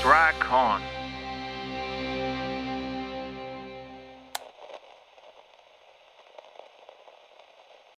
Dracon